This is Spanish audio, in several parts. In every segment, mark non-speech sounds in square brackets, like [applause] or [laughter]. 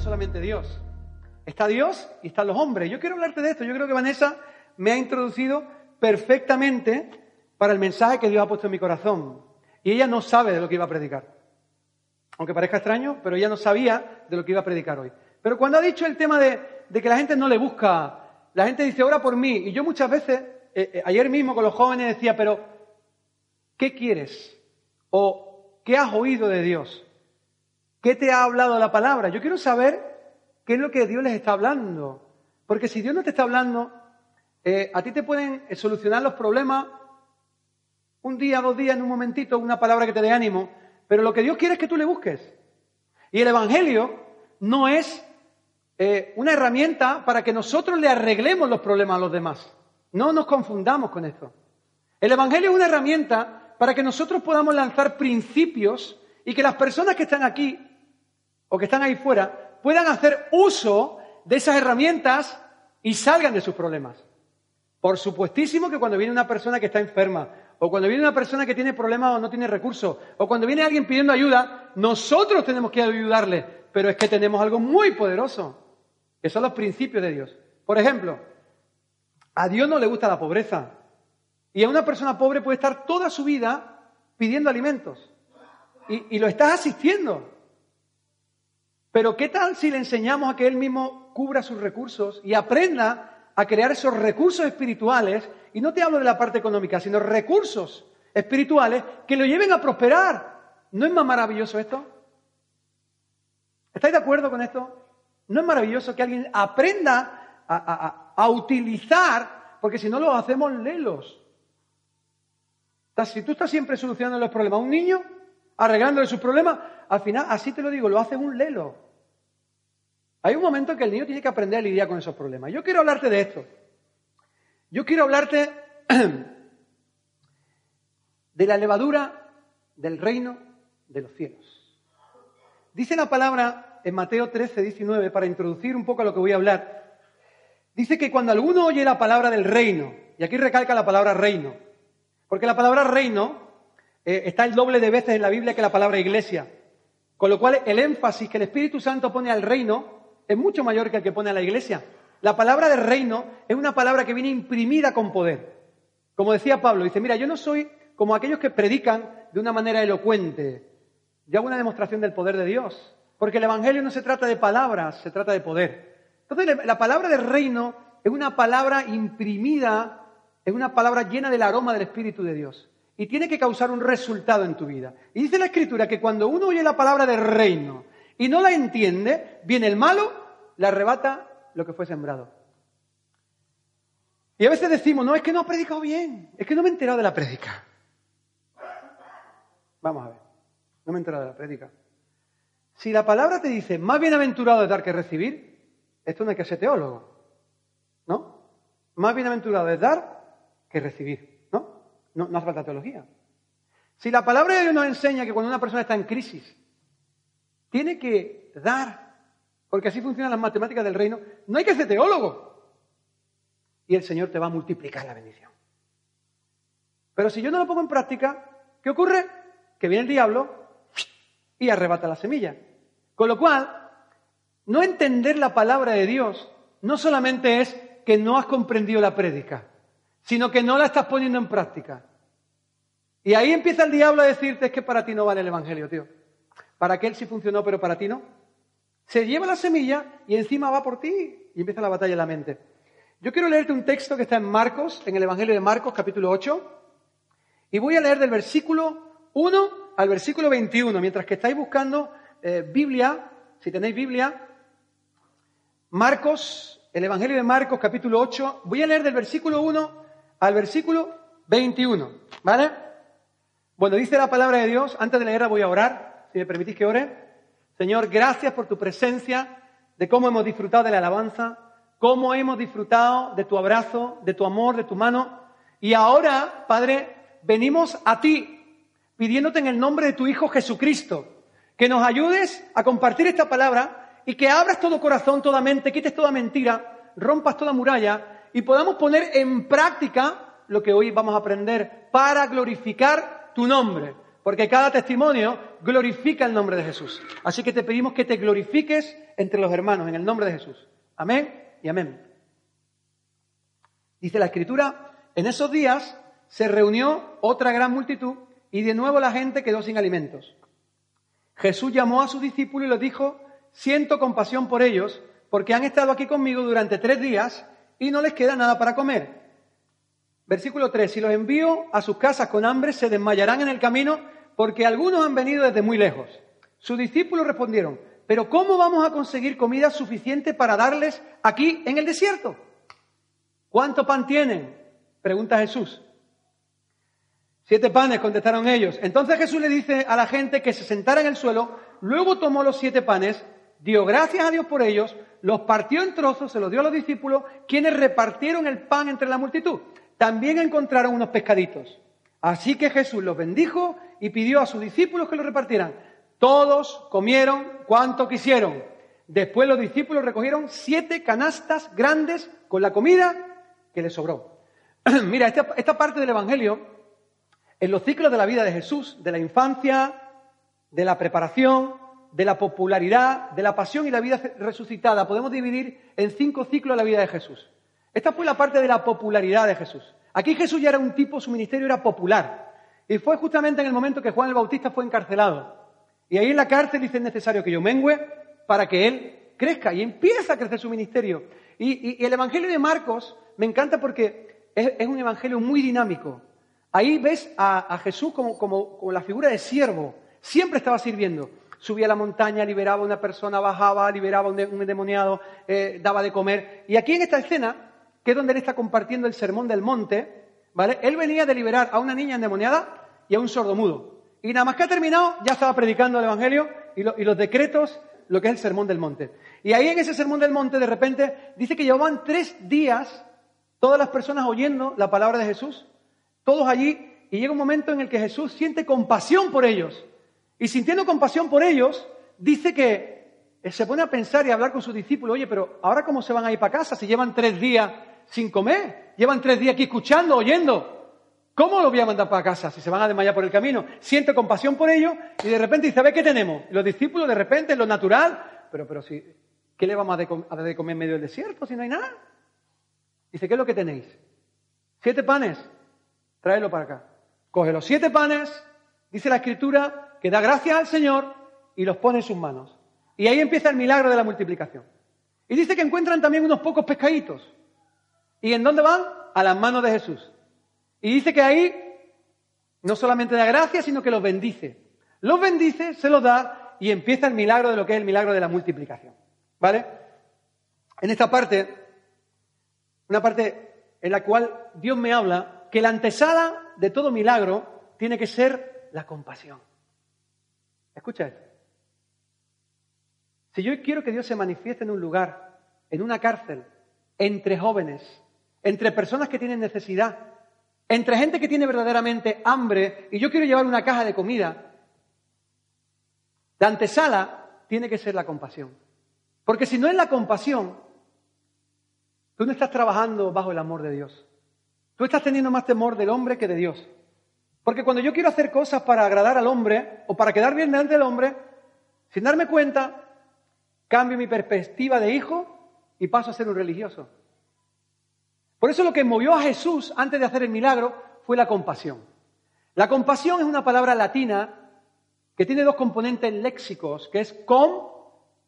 Solamente Dios. Está Dios y están los hombres. Yo quiero hablarte de esto. Yo creo que Vanessa me ha introducido perfectamente para el mensaje que Dios ha puesto en mi corazón. Y ella no sabe de lo que iba a predicar. Aunque parezca extraño, pero ella no sabía de lo que iba a predicar hoy. Pero cuando ha dicho el tema de, que la gente no le busca, la gente dice, ora por mí. Y yo muchas veces, eh, eh, ayer mismo con los jóvenes decía, pero ¿qué quieres? ¿O qué has oído de Dios? ¿Qué te ha hablado la palabra? Yo quiero saber qué es lo que Dios les está hablando. Porque si Dios no te está hablando, eh, a ti te pueden solucionar los problemas un día, dos días, en un momentito, una palabra que te dé ánimo, pero lo que Dios quiere es que tú le busques. Y el Evangelio no es eh, una herramienta para que nosotros le arreglemos los problemas a los demás. No nos confundamos con esto. El Evangelio es una herramienta para que nosotros podamos lanzar principios y que las personas que están aquí o que están ahí fuera puedan hacer uso de esas herramientas y salgan de sus problemas. Por supuestísimo que cuando viene una persona que está enferma, o cuando viene una persona que tiene problemas o no tiene recursos, o cuando viene alguien pidiendo ayuda, nosotros tenemos que ayudarle. Pero es que tenemos algo muy poderoso, que son los principios de Dios. Por ejemplo, a Dios no le gusta la pobreza. Y a una persona pobre puede estar toda su vida pidiendo alimentos. Y, y lo estás asistiendo. Pero ¿qué tal si le enseñamos a que él mismo cubra sus recursos y aprenda a crear esos recursos espirituales? Y no te hablo de la parte económica, sino recursos espirituales que lo lleven a prosperar. ¿No es más maravilloso esto? ¿Estáis de acuerdo con esto? ¿No es maravilloso que alguien aprenda a, utilizar, porque si no lo hacemos lelos? Si tú estás siempre solucionando los problemas a un niño, arreglándole sus problemas, al final, así te lo digo, lo haces un lelo. Hay un momento en que el niño tiene que aprender a lidiar con esos problemas. Yo quiero hablarte de esto. Yo quiero hablarte [clears throat] de la levadura del reino de los cielos. Dice la palabra en Mateo 13, 19, para introducir un poco a lo que voy a hablar. Dice que cuando alguno oye la palabra del reino, y aquí recalca la palabra reino, porque la palabra reino eh, está el doble de veces en la Biblia que la palabra iglesia, con lo cual el énfasis que el Espíritu Santo pone al reino es mucho mayor que el que pone a la iglesia. La palabra de reino es una palabra que viene imprimida con poder. Como decía Pablo, dice, mira, yo no soy como aquellos que predican de una manera elocuente. Yo hago una demostración del poder de Dios. Porque el Evangelio no se trata de palabras, se trata de poder. Entonces, la- la palabra de reino es una palabra imprimida, es una palabra llena del aroma del Espíritu de Dios. Y tiene que causar un resultado en tu vida. Y dice la Escritura que cuando uno oye la palabra de reino y no la entiende, viene el malo, le arrebata lo que fue sembrado. Y a veces decimos, no, es que no ha predicado bien, es que no me he enterado de la prédica. Vamos a ver, no me he enterado de la prédica. Si la palabra te dice, más bienaventurado es dar que recibir, esto no hay que ser teólogo, ¿no? Más bienaventurado es dar que recibir, ¿no? No, no hace falta teología. Si la palabra de Dios nos enseña que cuando una persona está en crisis, tiene que dar, porque así funcionan las matemáticas del reino, no hay que ser teólogo. Y el Señor te va a multiplicar la bendición. Pero si yo no lo pongo en práctica, ¿qué ocurre? Que viene el diablo y arrebata la semilla. Con lo cual, no entender la palabra de Dios no solamente es que no has comprendido la prédica, sino que no la estás poniendo en práctica. Y ahí empieza el diablo a decirte es que para ti no vale el Evangelio, tío. Para aquel sí funcionó, pero para ti no. Se lleva la semilla y encima va por ti y empieza la batalla en la mente. Yo quiero leerte un texto que está en Marcos, en el Evangelio de Marcos, capítulo 8, y voy a leer del versículo 1 al versículo 21. Mientras que estáis buscando eh, Biblia, si tenéis Biblia, Marcos, el Evangelio de Marcos, capítulo 8, voy a leer del versículo 1 al versículo 21. ¿Vale? Bueno, dice la palabra de Dios, antes de leerla voy a orar, si me permitís que ore. Señor, gracias por tu presencia, de cómo hemos disfrutado de la alabanza, cómo hemos disfrutado de tu abrazo, de tu amor, de tu mano. Y ahora, Padre, venimos a ti pidiéndote en el nombre de tu Hijo Jesucristo que nos ayudes a compartir esta palabra y que abras todo corazón, toda mente, quites toda mentira, rompas toda muralla y podamos poner en práctica lo que hoy vamos a aprender para glorificar tu nombre. Porque cada testimonio glorifica el nombre de Jesús. Así que te pedimos que te glorifiques entre los hermanos en el nombre de Jesús. Amén y amén. Dice la Escritura, en esos días se reunió otra gran multitud y de nuevo la gente quedó sin alimentos. Jesús llamó a sus discípulos y les dijo, siento compasión por ellos, porque han estado aquí conmigo durante tres días y no les queda nada para comer. Versículo 3, si los envío a sus casas con hambre, se desmayarán en el camino, porque algunos han venido desde muy lejos. Sus discípulos respondieron, pero ¿cómo vamos a conseguir comida suficiente para darles aquí en el desierto? ¿Cuánto pan tienen? Pregunta Jesús. Siete panes, contestaron ellos. Entonces Jesús le dice a la gente que se sentara en el suelo, luego tomó los siete panes, dio gracias a Dios por ellos, los partió en trozos, se los dio a los discípulos, quienes repartieron el pan entre la multitud. También encontraron unos pescaditos. Así que Jesús los bendijo y pidió a sus discípulos que los repartieran. Todos comieron cuanto quisieron. Después los discípulos recogieron siete canastas grandes con la comida que les sobró. [clears throat] Mira, esta, esta parte del Evangelio en los ciclos de la vida de Jesús, de la infancia, de la preparación, de la popularidad, de la pasión y la vida resucitada, podemos dividir en cinco ciclos la vida de Jesús. Esta fue la parte de la popularidad de Jesús. Aquí Jesús ya era un tipo, su ministerio era popular. Y fue justamente en el momento que Juan el Bautista fue encarcelado. Y ahí en la cárcel dice es necesario que yo mengüe para que él crezca. Y empieza a crecer su ministerio. Y, el Evangelio de Marcos me encanta porque es un Evangelio muy dinámico. Ahí ves a, Jesús como, la figura de siervo. Siempre estaba sirviendo. Subía a la montaña, liberaba a una persona, bajaba, liberaba a un, endemoniado, eh, daba de comer. Y aquí en esta escena, que es donde él está compartiendo el sermón del monte, Él venía de liberar a una niña endemoniada y a un sordomudo. Y nada más que ha terminado, ya estaba predicando el Evangelio y, y los decretos, lo que es el sermón del monte. Y ahí en ese sermón del monte, de repente, dice que llevaban tres días todas las personas oyendo la palabra de Jesús todos allí, y llega un momento en el que Jesús siente compasión por ellos. Y sintiendo compasión por ellos, dice que se pone a pensar y a hablar con sus discípulos, oye, pero ahora cómo se van a ir para casa si llevan tres días sin comer, llevan tres días aquí escuchando, oyendo. ¿Cómo los voy a mandar para casa si se van a desmayar por el camino? Siente compasión por ellos y de repente dice, a ver qué tenemos. los discípulos de repente, lo natural, pero, pero si, ¿qué le vamos a, dar de comer en medio del desierto si no hay nada? Dice, ¿qué es lo que tenéis? Siete panes tráelo para acá. Coge los siete panes, dice la escritura, que da gracias al Señor y los pone en sus manos. Y ahí empieza el milagro de la multiplicación. Y dice que encuentran también unos pocos pescaditos. ¿Y en dónde van? A las manos de Jesús. Y dice que ahí no solamente da gracias, sino que los bendice. Los bendice, se los da y empieza el milagro de lo que es el milagro de la multiplicación. ¿Vale? En esta parte, una parte en la cual Dios me habla que la antesala de todo milagro tiene que ser la compasión. Escucha esto. Si yo quiero que Dios se manifieste en un lugar, en una cárcel, entre jóvenes, entre personas que tienen necesidad, entre gente que tiene verdaderamente hambre, y yo quiero llevar una caja de comida, la antesala tiene que ser la compasión. Porque si no es la compasión, tú no estás trabajando bajo el amor de Dios. Tú estás teniendo más temor del hombre que de Dios. Porque cuando yo quiero hacer cosas para agradar al hombre o para quedar bien delante del hombre, sin darme cuenta, cambio mi perspectiva de hijo y paso a ser un religioso. Por eso lo que movió a Jesús antes de hacer el milagro fue la compasión. La compasión es una palabra latina que tiene dos componentes léxicos, que es com,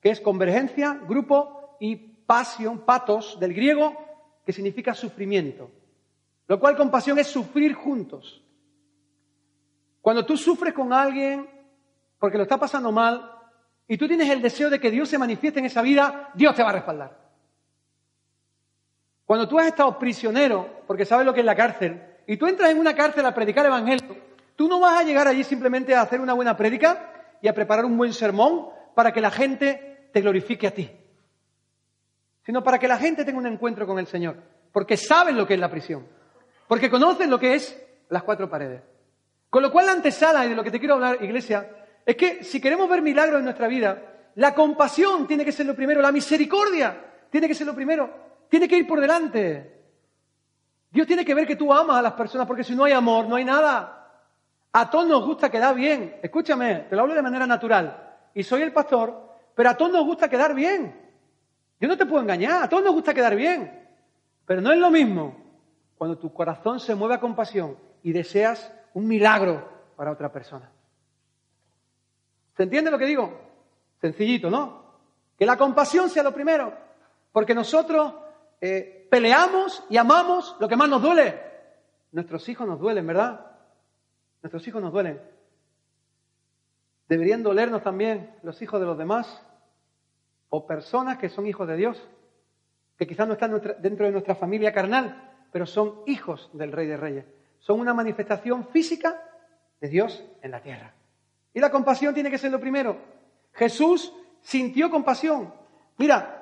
que es convergencia, grupo, y pasión, patos, del griego, que significa sufrimiento. Lo cual compasión es sufrir juntos. Cuando tú sufres con alguien porque lo está pasando mal y tú tienes el deseo de que Dios se manifieste en esa vida, Dios te va a respaldar. Cuando tú has estado prisionero, porque sabes lo que es la cárcel, y tú entras en una cárcel a predicar el Evangelio, tú no vas a llegar allí simplemente a hacer una buena prédica y a preparar un buen sermón para que la gente te glorifique a ti, sino para que la gente tenga un encuentro con el Señor, porque saben lo que es la prisión, porque conocen lo que es las cuatro paredes. Con lo cual la antesala, y de lo que te quiero hablar, iglesia, es que si queremos ver milagros en nuestra vida, la compasión tiene que ser lo primero, la misericordia tiene que ser lo primero, tiene que ir por delante. Dios tiene que ver que tú amas a las personas, porque si no hay amor, no hay nada. A todos nos gusta quedar bien. Escúchame, te lo hablo de manera natural. Y soy el pastor, pero a todos nos gusta quedar bien. Yo no te puedo engañar, a todos nos gusta quedar bien. Pero no es lo mismo cuando tu corazón se mueve a compasión y deseas un milagro para otra persona. ¿Se entiende lo que digo? Sencillito, ¿no? Que la compasión sea lo primero, porque nosotros eh, peleamos y amamos lo que más nos duele. Nuestros hijos nos duelen, ¿verdad? Nuestros hijos nos duelen. Deberían dolernos también los hijos de los demás o personas que son hijos de Dios, que quizás no están dentro de nuestra familia carnal, pero son hijos del Rey de Reyes son una manifestación física de Dios en la tierra. Y la compasión tiene que ser lo primero. Jesús sintió compasión. Mira,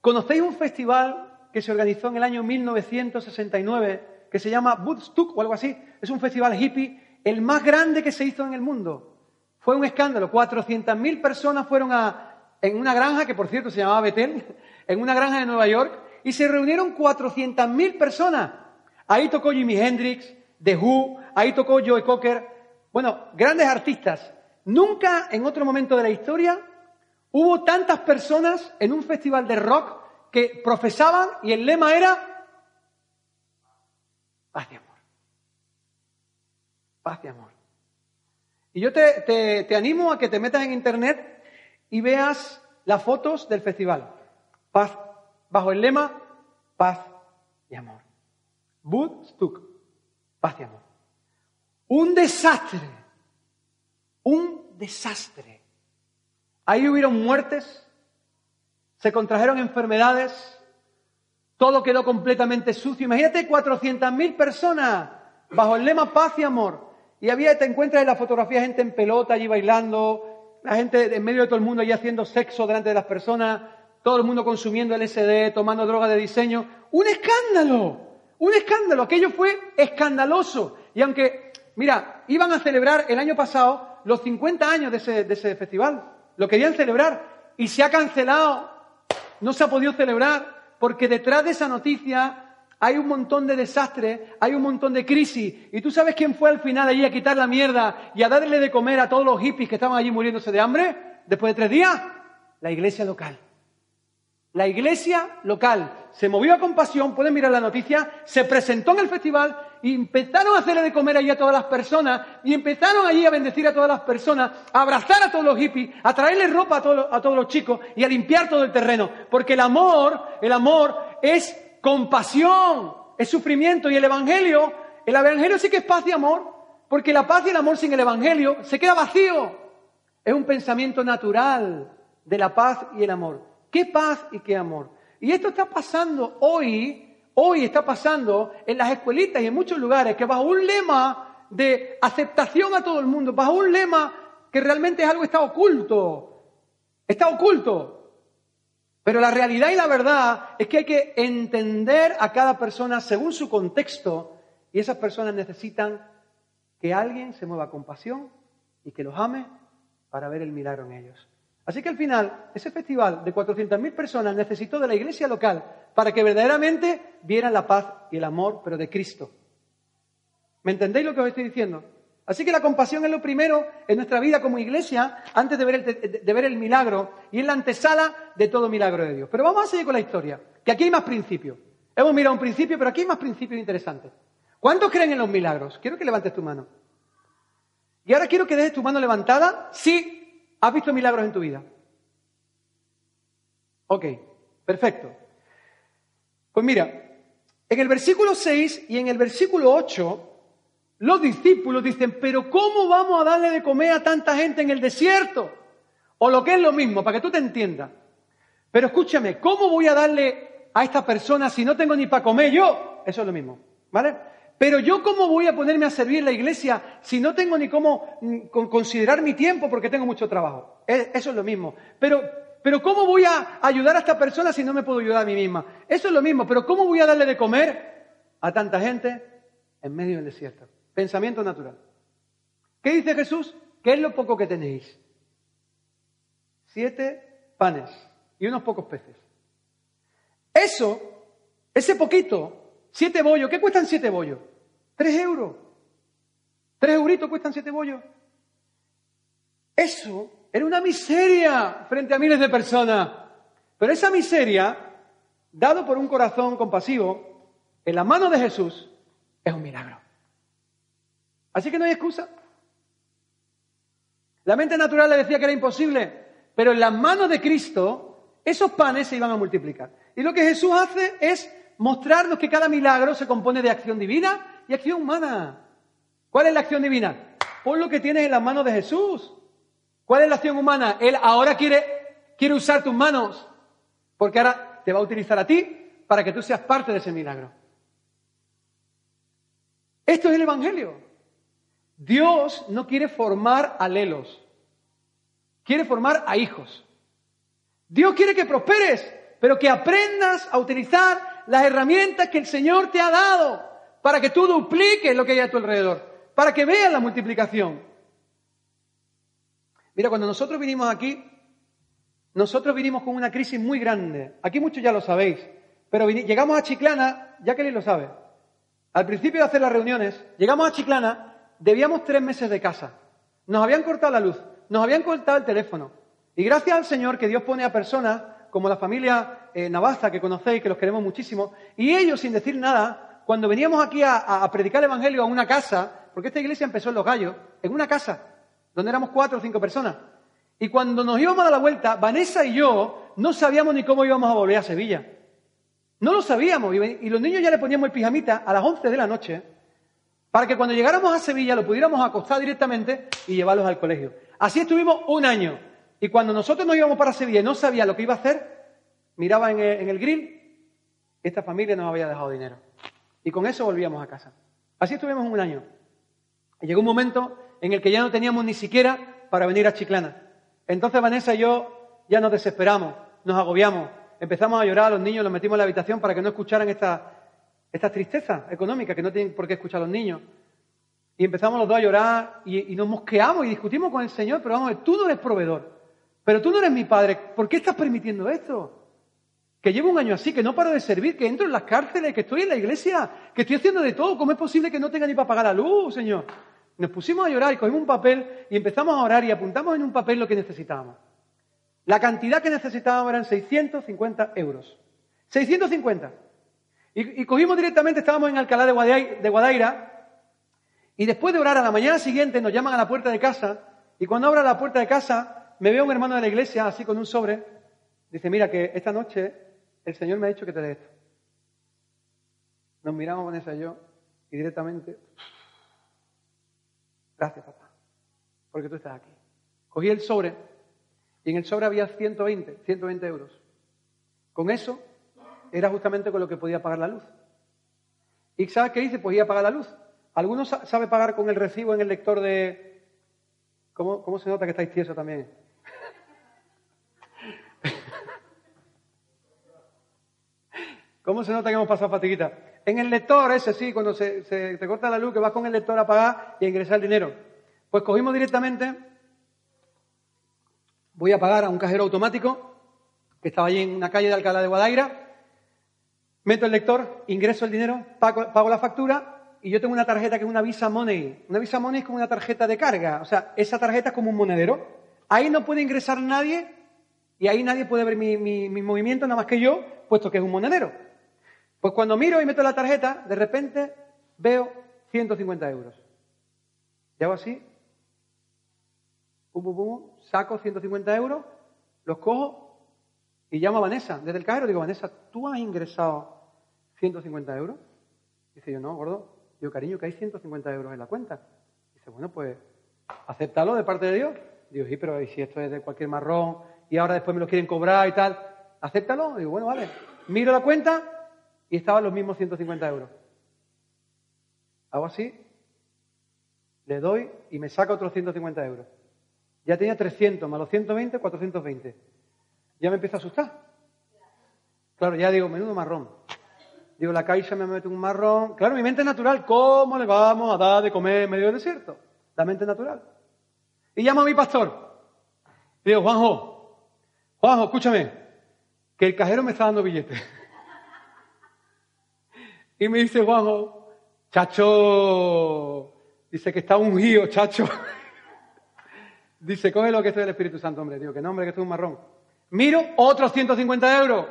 ¿conocéis un festival que se organizó en el año 1969 que se llama Woodstock o algo así? Es un festival hippie, el más grande que se hizo en el mundo. Fue un escándalo. 400.000 personas fueron a, en una granja, que por cierto se llamaba Betel, [laughs] en una granja de Nueva York, y se reunieron 400.000 personas Ahí tocó Jimi Hendrix, The Who, ahí tocó Joe Cocker. Bueno, grandes artistas. Nunca en otro momento de la historia hubo tantas personas en un festival de rock que profesaban y el lema era paz y amor. Paz y amor. Y yo te, te animo a que te metas en internet y veas las fotos del festival. Paz, bajo el lema paz y amor. Woodstock. Paz y amor. Un desastre. Un desastre. Ahí hubieron muertes, se contrajeron enfermedades, todo quedó completamente sucio. Imagínate 400.000 personas bajo el lema paz y amor. Y había, te encuentras en la fotografía gente en pelota allí bailando, la gente en medio de todo el mundo allí haciendo sexo delante de las personas, todo el mundo consumiendo LSD, tomando droga de diseño. ¡Un escándalo! Un escándalo, aquello fue escandaloso. Y aunque, mira, iban a celebrar el año pasado los 50 años de ese, festival, lo querían celebrar y se ha cancelado, no se ha podido celebrar, porque detrás de esa noticia hay un montón de desastres, hay un montón de crisis. ¿Y tú sabes quién fue al final allí a quitar la mierda y a darle de comer a todos los hippies que estaban allí muriéndose de hambre después de tres días? La iglesia local. La iglesia local se movió a compasión, pueden mirar la noticia, se presentó en el festival y empezaron a hacerle de comer allí a todas las personas y empezaron allí a bendecir a todas las personas, a abrazar a todos los hippies, a traerle ropa a a todos los chicos y a limpiar todo el terreno. Porque el amor, el amor es compasión, es sufrimiento y el evangelio, el evangelio sí que es paz y amor, porque la paz y el amor sin el evangelio se queda vacío. Es un pensamiento natural de la paz y el amor. Qué paz y qué amor. Y esto está pasando hoy, hoy está pasando en las escuelitas y en muchos lugares, que bajo un lema de aceptación a todo el mundo, bajo un lema que realmente es algo que está oculto, está oculto. Pero la realidad y la verdad es que hay que entender a cada persona según su contexto y esas personas necesitan que alguien se mueva con pasión y que los ame para ver el milagro en ellos. Así que al final, ese festival de 400.000 personas necesitó de la iglesia local para que verdaderamente vieran la paz y el amor, pero de Cristo. ¿Me entendéis lo que os estoy diciendo? Así que la compasión es lo primero en nuestra vida como iglesia antes de ver, el, milagro y es la antesala de todo milagro de Dios. Pero vamos a seguir con la historia, que aquí hay más principios. Hemos mirado un principio, pero aquí hay más principios interesantes. ¿Cuántos creen en los milagros? Quiero que levantes tu mano. Y ahora quiero que dejes tu mano levantada sí ¿Has visto milagros en tu vida? Ok, perfecto. Pues mira, en el versículo 6 y en el versículo 8 los discípulos dicen, pero ¿cómo vamos a darle de comer a tanta gente en el desierto? O lo que es lo mismo, para que tú te entiendas. Pero escúchame, ¿cómo voy a darle a esta persona si no tengo ni para comer yo? Eso es lo mismo, ¿vale? Pero yo cómo voy a ponerme a servir la iglesia si no tengo ni cómo mm, considerar mi tiempo porque tengo mucho trabajo. E, eso es lo mismo. Pero, pero ¿cómo voy a ayudar a esta persona si no me puedo ayudar a mí misma? Eso es lo mismo. Pero ¿cómo voy a darle de comer a tanta gente en medio del desierto? Pensamiento natural. ¿Qué dice Jesús? ¿Qué es lo poco que tenéis? Siete panes y unos pocos peces. Eso, ese poquito, siete bollos, ¿qué cuestan siete bollos? Tres euros. Tres euritos cuestan siete bollos. Eso era una miseria frente a miles de personas. Pero esa miseria, dado por un corazón compasivo, en la mano de Jesús, es un milagro. Así que no hay excusa. La mente natural le decía que era imposible, pero en las manos de Cristo esos panes se iban a multiplicar. Y lo que Jesús hace es mostrarnos que cada milagro se compone de acción divina y acción humana. ¿Cuál es la acción divina? Pon lo que tienes en las manos de Jesús. ¿Cuál es la acción humana? Él ahora quiere, quiere usar tus manos, porque ahora te va a utilizar a ti para que tú seas parte de ese milagro. Esto es el Evangelio. Dios no quiere formar alelos, quiere formar a hijos. Dios quiere que prosperes, pero que aprendas a utilizar las herramientas que el Señor te ha dado para que tú dupliques lo que hay a tu alrededor, para que veas la multiplicación. Mira, cuando nosotros vinimos aquí, nosotros vinimos con una crisis muy grande. Aquí muchos ya lo sabéis, pero llegamos a Chiclana, ya que lo sabe. Al principio de hacer las reuniones, llegamos a Chiclana, debíamos tres meses de casa. Nos habían cortado la luz, nos habían cortado el teléfono. Y gracias al Señor que Dios pone a personas como la familia eh, Navaza, que conocéis, que los queremos muchísimo, y ellos, sin decir nada, cuando veníamos aquí a, predicar el Evangelio a una casa, porque esta iglesia empezó en Los Gallos, en una casa, donde éramos cuatro o cinco personas. Y cuando nos íbamos a dar la vuelta, Vanessa y yo no sabíamos ni cómo íbamos a volver a Sevilla. No lo sabíamos. Y los niños ya le poníamos el pijamita a las once de la noche para que cuando llegáramos a Sevilla lo pudiéramos acostar directamente y llevarlos al colegio. Así estuvimos un año. Y cuando nosotros nos íbamos para Sevilla y no sabía lo que iba a hacer, miraba en el, en el grill, esta familia nos había dejado dinero. Y con eso volvíamos a casa. Así estuvimos un año. Y llegó un momento en el que ya no teníamos ni siquiera para venir a Chiclana. Entonces Vanessa y yo ya nos desesperamos, nos agobiamos, empezamos a llorar a los niños, los metimos en la habitación para que no escucharan esta, esta tristeza económica que no tienen por qué escuchar los niños. Y empezamos los dos a llorar y, y nos mosqueamos y discutimos con el Señor, pero vamos, tú no eres proveedor, pero tú no eres mi padre, ¿por qué estás permitiendo esto? Que llevo un año así, que no paro de servir, que entro en las cárceles, que estoy en la iglesia, que estoy haciendo de todo. ¿Cómo es posible que no tenga ni para pagar la luz, Señor? Nos pusimos a llorar y cogimos un papel y empezamos a orar y apuntamos en un papel lo que necesitábamos. La cantidad que necesitábamos eran 650 euros. 650. Y, cogimos directamente, estábamos en Alcalá de Guadaira, de Guadaira, y después de orar a la mañana siguiente nos llaman a la puerta de casa, y cuando abro la puerta de casa me veo un hermano de la iglesia así con un sobre, dice, mira que esta noche el Señor me ha dicho que te dé esto. Nos miramos Vanessa y yo y directamente, gracias papá, porque tú estás aquí. Cogí el sobre y en el sobre había 120, 120 euros. Con eso era justamente con lo que podía pagar la luz. ¿Y sabes qué hice? Pues iba a pagar la luz. ¿Alguno sabe pagar con el recibo en el lector de... ¿Cómo, cómo se nota que estáis tiesos también? ¿Cómo se nota que hemos pasado fatiguita? En el lector, ese sí, cuando se, te corta la luz, que vas con el lector a pagar y a ingresar el dinero. Pues cogimos directamente, voy a pagar a un cajero automático, que estaba allí en una calle de Alcalá de Guadaira, meto el lector, ingreso el dinero, pago, pago la factura y yo tengo una tarjeta que es una Visa Money. Una Visa Money es como una tarjeta de carga, o sea, esa tarjeta es como un monedero. Ahí no puede ingresar nadie y ahí nadie puede ver mi, mi movimiento nada más que yo, puesto que es un monedero. Pues cuando miro y meto la tarjeta, de repente veo 150 euros. Y hago así, pum, pum, pum, saco 150 euros, los cojo y llamo a Vanessa. Desde el cajero digo, Vanessa, ¿tú has ingresado 150 euros? Dice yo, no, gordo, Digo, cariño, que hay 150 euros en la cuenta. Dice, bueno, pues acéptalo de parte de Dios. Digo, sí, pero si esto es de cualquier marrón y ahora después me lo quieren cobrar y tal, acéptalo. Digo, bueno, vale. Miro la cuenta y estaban los mismos 150 euros. Hago así, le doy y me saca otros 150 euros. Ya tenía 300, más los 120, 420. Ya me empieza a asustar. Claro, ya digo, menudo marrón. Digo, la caixa me mete un marrón. Claro, mi mente natural, ¿cómo le vamos a dar de comer en medio del desierto? La mente natural. Y llamo a mi pastor. digo, Juanjo, Juanjo, escúchame, que el cajero me está dando billetes. Y me dice Juanjo, chacho, dice que está ungido, chacho. [laughs] dice, coge lo que es el Espíritu Santo, hombre. Digo, que no, hombre, que esto es un marrón. Miro, otros 150 euros.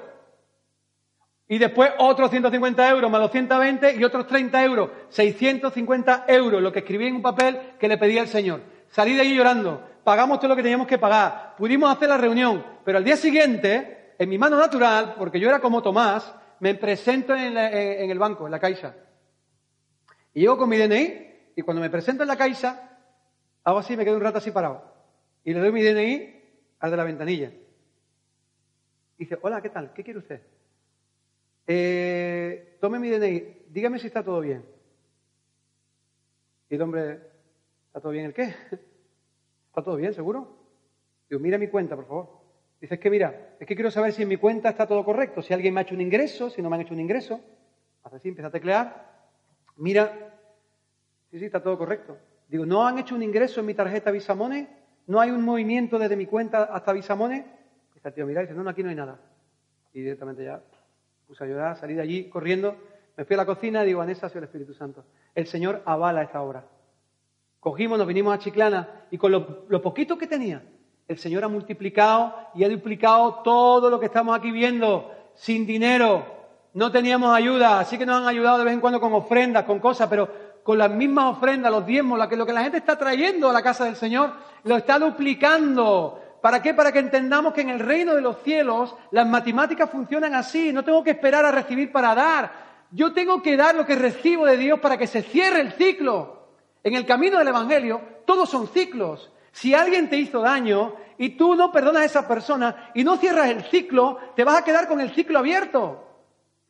Y después otros 150 euros más los 120 y otros 30 euros. 650 euros, lo que escribí en un papel que le pedí al Señor. Salí de allí llorando. Pagamos todo lo que teníamos que pagar. Pudimos hacer la reunión. Pero al día siguiente, en mi mano natural, porque yo era como Tomás, me presento en, el banco, en la caixa. Y llego con mi DNI y cuando me presento en la caixa, hago así, me quedo un rato así parado. Y le doy mi DNI al de la ventanilla. Y dice, hola, ¿qué tal? ¿Qué quiere usted? Eh, tome mi DNI, dígame si está todo bien. Y el hombre, ¿está todo bien el qué? [laughs] ¿Está todo bien, seguro? Digo, mira mi cuenta, por favor. Dice, es que mira, es que quiero saber si en mi cuenta está todo correcto, si alguien me ha hecho un ingreso, si no me han hecho un ingreso. Hace así, empieza a teclear. Mira, sí, sí, está todo correcto. Digo, ¿no han hecho un ingreso en mi tarjeta Visamone? ¿No hay un movimiento desde mi cuenta hasta Visamone? Dice el tío, mira, dice, no, aquí no hay nada. Y directamente ya puse a llorar, salí de allí corriendo, me fui a la cocina y digo, Vanessa, soy el Espíritu Santo. El Señor avala esta obra. Cogimos, nos vinimos a Chiclana y con lo, poquito que tenía, el Señor ha multiplicado y ha duplicado todo lo que estamos aquí viendo, sin dinero. No teníamos ayuda, así que nos han ayudado de vez en cuando con ofrendas, con cosas, pero con las mismas ofrendas, los diezmos, lo que, la gente está trayendo a la casa del Señor, lo está duplicando. ¿Para qué? Para que entendamos que en el reino de los cielos las matemáticas funcionan así. No tengo que esperar a recibir para dar. Yo tengo que dar lo que recibo de Dios para que se cierre el ciclo. En el camino del Evangelio todos son ciclos. Si alguien te hizo daño y tú no perdonas a esa persona y no cierras el ciclo, te vas a quedar con el ciclo abierto.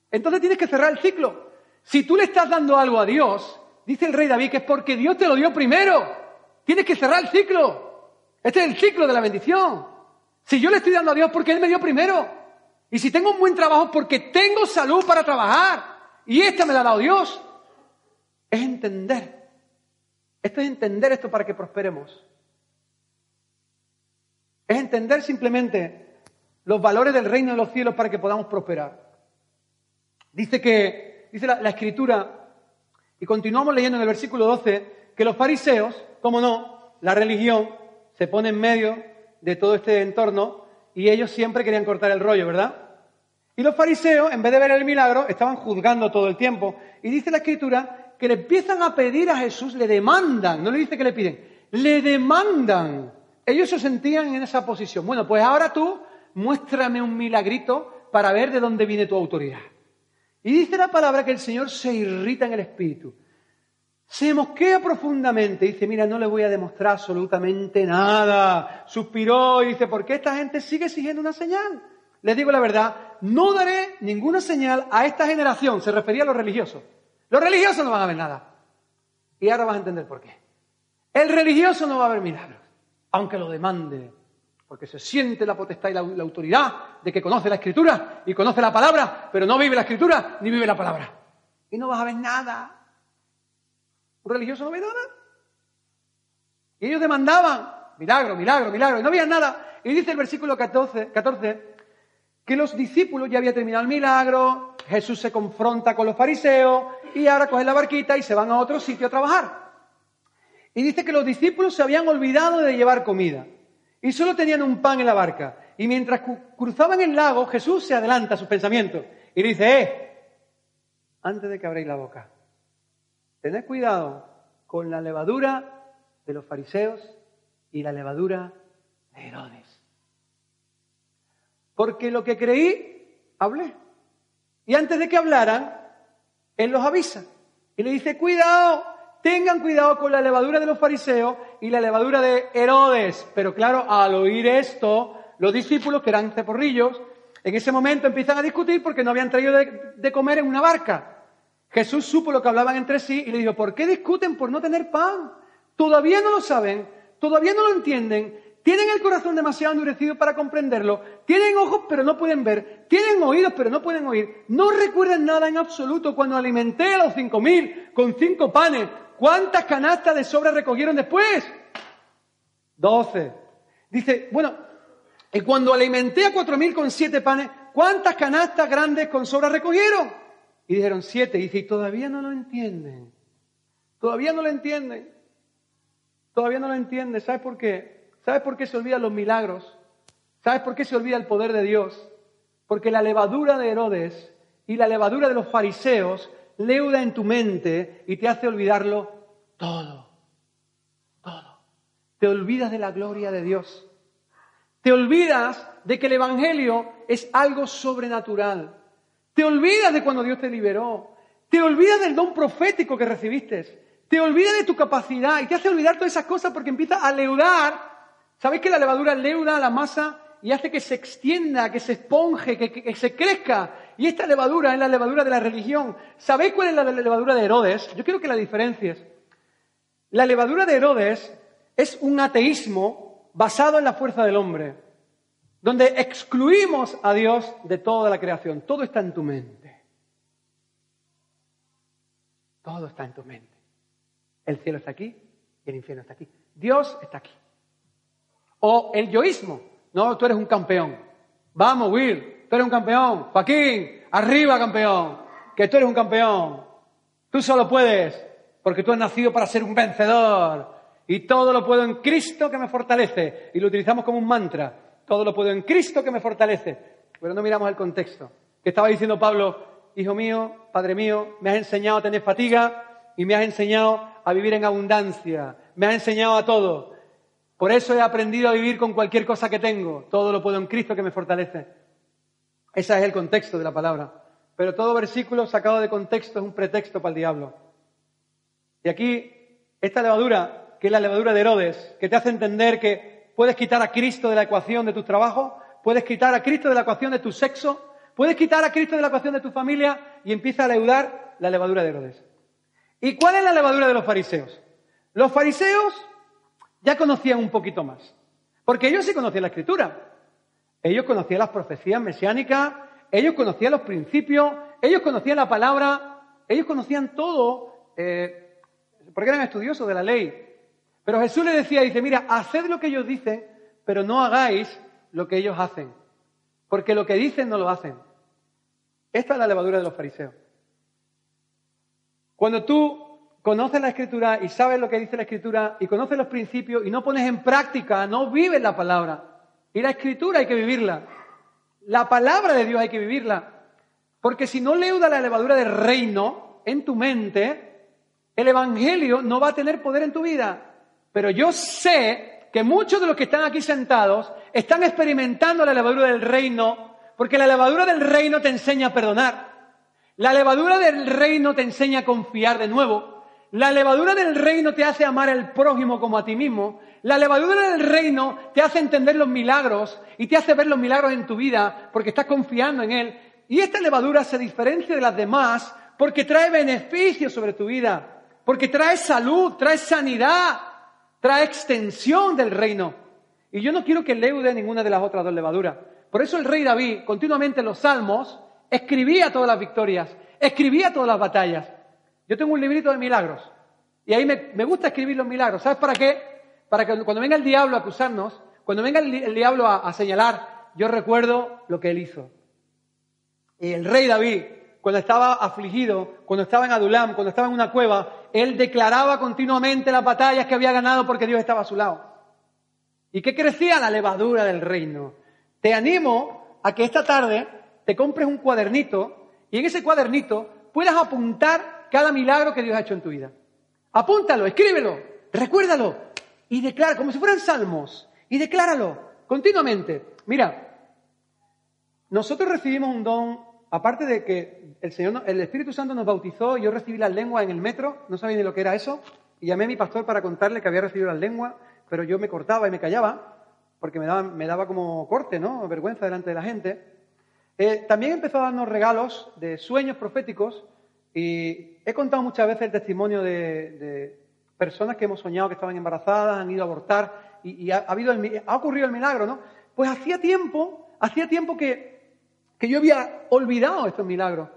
Entonces tienes que cerrar el ciclo. Si tú le estás dando algo a Dios, dice el rey David que es porque Dios te lo dio primero. Tienes que cerrar el ciclo. Este es el ciclo de la bendición. Si yo le estoy dando a Dios porque Él me dio primero. Y si tengo un buen trabajo porque tengo salud para trabajar. Y esta me la ha dado Dios. Es entender. Esto es entender esto para que prosperemos. Es entender simplemente los valores del reino de los cielos para que podamos prosperar. Dice que, dice la, escritura, y continuamos leyendo en el versículo 12, que los fariseos, como no, la religión, se pone en medio de todo este entorno y ellos siempre querían cortar el rollo, ¿verdad? Y los fariseos, en vez de ver el milagro, estaban juzgando todo el tiempo. Y dice la escritura que le empiezan a pedir a Jesús, le demandan, no le dice que le piden, le demandan. Ellos se sentían en esa posición. Bueno, pues ahora tú muéstrame un milagrito para ver de dónde viene tu autoridad. Y dice la palabra que el Señor se irrita en el espíritu se mosquea profundamente dice, mira, no le voy a demostrar absolutamente nada. Suspiró y dice, ¿por qué esta gente sigue exigiendo una señal? Les digo la verdad, no daré ninguna señal a esta generación. Se refería a los religiosos. Los religiosos no van a ver nada. Y ahora vas a entender por qué. El religioso no va a ver milagros, aunque lo demande, porque se siente la potestad y la, autoridad de que conoce la escritura y conoce la palabra, pero no vive la escritura ni vive la palabra. Y no vas a ver nada un religioso no ve nada. Y ellos demandaban milagro, milagro, milagro, y no había nada. Y dice el versículo 14, 14 que los discípulos ya había terminado el milagro, Jesús se confronta con los fariseos y ahora cogen la barquita y se van a otro sitio a trabajar. Y dice que los discípulos se habían olvidado de llevar comida y solo tenían un pan en la barca. Y mientras cruzaban el lago, Jesús se adelanta a sus pensamientos y dice, eh, antes de que abréis la boca, Tened cuidado con la levadura de los fariseos y la levadura de Herodes. Porque lo que creí, hablé. Y antes de que hablaran, Él los avisa. Y le dice, cuidado, tengan cuidado con la levadura de los fariseos y la levadura de Herodes. Pero claro, al oír esto, los discípulos, que eran ceporrillos, en ese momento empiezan a discutir porque no habían traído de, de comer en una barca. Jesús supo lo que hablaban entre sí y le dijo, ¿por qué discuten por no tener pan? Todavía no lo saben, todavía no lo entienden, tienen el corazón demasiado endurecido para comprenderlo, tienen ojos pero no pueden ver, tienen oídos pero no pueden oír, no recuerdan nada en absoluto cuando alimenté a los cinco mil con cinco panes. ¿Cuántas canastas de sobra recogieron después? Doce. Dice, bueno, y cuando alimenté a cuatro mil con siete panes, ¿cuántas canastas grandes con sobra recogieron? Y dijeron siete. Y dice, y todavía no lo entienden. Todavía no lo entienden. Todavía no lo entienden. ¿Sabes por qué? ¿Sabes por qué se olvidan los milagros? ¿Sabes por qué se olvida el poder de Dios? Porque la levadura de Herodes y la levadura de los fariseos leuda en tu mente y te hace olvidarlo todo. Todo. Te olvidas de la gloria de Dios. Te olvidas de que el Evangelio es algo sobrenatural. Te olvidas de cuando Dios te liberó. Te olvidas del don profético que recibiste. Te olvidas de tu capacidad y te hace olvidar todas esas cosas porque empieza a leudar. ¿Sabéis que la levadura leuda la masa y hace que se extienda, que se esponje, que, se crezca? Y esta levadura es la levadura de la religión. ¿Sabéis cuál es la levadura de Herodes? Yo quiero que la diferencies. La levadura de Herodes es un ateísmo basado en la fuerza del hombre, donde excluimos a Dios de toda la creación. Todo está en tu mente. Todo está en tu mente. El cielo está aquí y el infierno está aquí. Dios está aquí. O el yoísmo. No, tú eres un campeón. Vamos, Will, tú eres un campeón. Joaquín, arriba campeón. Que tú eres un campeón. Tú solo puedes, porque tú has nacido para ser un vencedor. Y todo lo puedo en Cristo que me fortalece. Y lo utilizamos como un mantra. Todo lo puedo en Cristo que me fortalece. Pero no miramos el contexto. Que estaba diciendo Pablo, hijo mío, padre mío, me has enseñado a tener fatiga y me has enseñado a vivir en abundancia. Me has enseñado a todo. Por eso he aprendido a vivir con cualquier cosa que tengo. Todo lo puedo en Cristo que me fortalece. Ese es el contexto de la palabra. Pero todo versículo sacado de contexto es un pretexto para el diablo. Y aquí, esta levadura, que es la levadura de Herodes, que te hace entender que puedes quitar a Cristo de la ecuación de tu trabajo, puedes quitar a Cristo de la ecuación de tu sexo, puedes quitar a Cristo de la ecuación de tu familia y empieza a leudar la levadura de Herodes. ¿Y cuál es la levadura de los fariseos? Los fariseos ya conocían un poquito más, porque ellos sí conocían la escritura. Ellos conocían las profecías mesiánicas, ellos conocían los principios, ellos conocían la palabra, ellos conocían todo, eh, porque eran estudiosos de la ley. Pero Jesús les decía, dice, mira, haced lo que ellos dicen, pero no hagáis lo que ellos hacen, porque lo que dicen no lo hacen. Esta es la levadura de los fariseos. Cuando tú conoces la escritura y sabes lo que dice la escritura y conoces los principios y no pones en práctica, no vives la palabra. Y la escritura hay que vivirla. La palabra de Dios hay que vivirla. Porque si no leuda la levadura del reino en tu mente, el Evangelio no va a tener poder en tu vida. Pero yo sé que muchos de los que están aquí sentados están experimentando la levadura del reino, porque la levadura del reino te enseña a perdonar. La levadura del reino te enseña a confiar de nuevo. La levadura del reino te hace amar al prójimo como a ti mismo. La levadura del reino te hace entender los milagros y te hace ver los milagros en tu vida porque estás confiando en Él. Y esta levadura se diferencia de las demás porque trae beneficios sobre tu vida, porque trae salud, trae sanidad, trae extensión del reino. Y yo no quiero que leude ninguna de las otras dos levaduras. Por eso el rey David, continuamente en los salmos, escribía todas las victorias, escribía todas las batallas. Yo tengo un librito de milagros y ahí me, me gusta escribir los milagros. ¿Sabes para qué? Para que cuando venga el diablo a acusarnos, cuando venga el, diablo a, a señalar, yo recuerdo lo que él hizo. Y el rey David, cuando estaba afligido, cuando estaba en Adulam, cuando estaba en una cueva, él declaraba continuamente las batallas que había ganado porque Dios estaba a su lado. ¿Y qué crecía? La levadura del reino. Te animo a que esta tarde te compres un cuadernito y en ese cuadernito puedas apuntar cada milagro que Dios ha hecho en tu vida. Apúntalo, escríbelo, recuérdalo y declara, como si fueran salmos, y decláralo continuamente. Mira, nosotros recibimos un don aparte de que el Señor, el Espíritu Santo nos bautizó, yo recibí las lenguas en el metro, no sabía ni lo que era eso, y llamé a mi pastor para contarle que había recibido las lenguas, pero yo me cortaba y me callaba, porque me daba, me daba como corte, ¿no? Vergüenza delante de la gente. Eh, también empezó a darnos regalos de sueños proféticos, y he contado muchas veces el testimonio de, personas que hemos soñado que estaban embarazadas, han ido a abortar, y, ha, ocurrido el milagro, ¿no? Pues hacía tiempo, hacía tiempo que, yo había olvidado estos milagros.